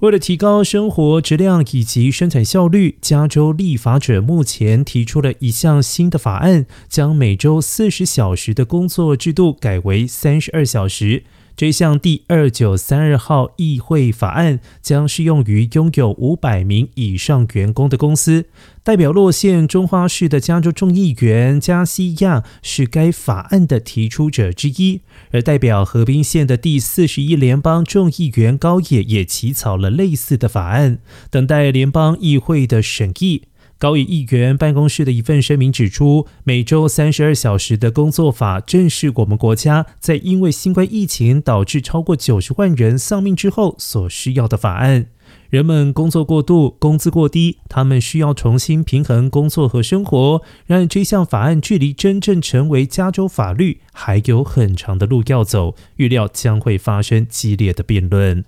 为了提高生活质量以及生产效率，加州立法者目前提出了一项新的法案，将每周四十小时的工作制度改为三十二小时。这项第二九三二号议会法案将适用于拥有五百名以上员工的公司。代表洛县中花市的加州众议员加西亚是该法案的提出者之一，而代表河滨县的第四十一联邦众议员高野也起草了类似的法案，等待联邦议会的审议。高野议员办公室的一份声明指出，每周三十二小时的工作法正是我们国家在因为新冠疫情导致超过九十万人丧命之后所需要的法案。人们工作过度，工资过低，他们需要重新平衡工作和生活。然而，这项法案距离真正成为加州法律还有很长的路要走，预料将会发生激烈的辩论。